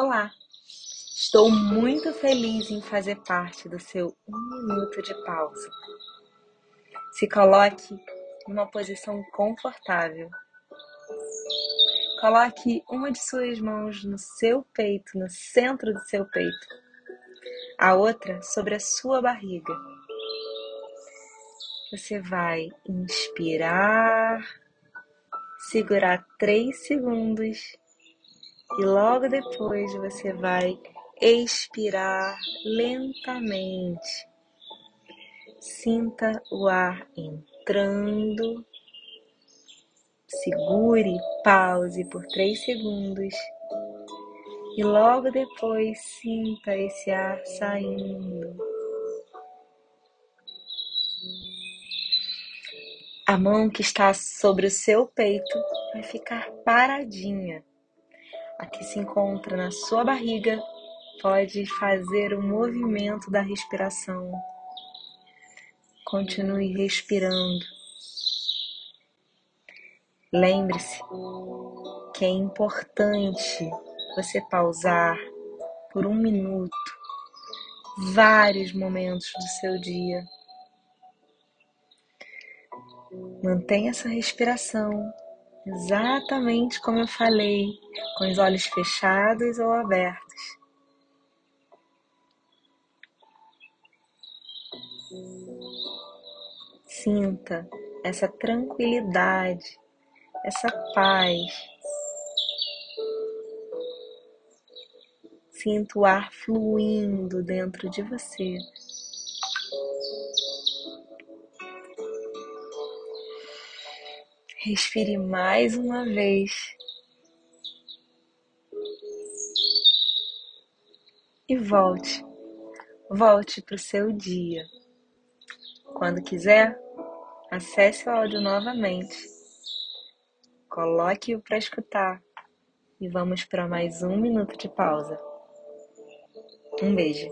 Olá! Estou muito feliz em fazer parte do seu um minuto de pausa. Se coloque numa posição confortável. Coloque uma de suas mãos no seu peito, no centro do seu peito, a outra sobre a sua barriga. Você vai inspirar, segurar três segundos e logo depois você vai expirar lentamente. Sinta o ar entrando. Segure, pause por três segundos e logo depois sinta esse ar saindo. A mão que está sobre o seu peito vai ficar paradinha a que se encontra na sua barriga pode fazer o movimento da respiração. Continue respirando. Lembre-se que é importante você pausar por um minuto, vários momentos do seu dia. Mantenha essa respiração exatamente como eu falei, com os olhos fechados ou abertos. Sinta essa tranquilidade, essa paz. Sinta o ar fluindo dentro de você. Respire mais uma vez. E volte. Volte para o seu dia. Quando quiser, acesse o áudio novamente. Coloque-o para escutar. E vamos para mais um minuto de pausa. Um beijo.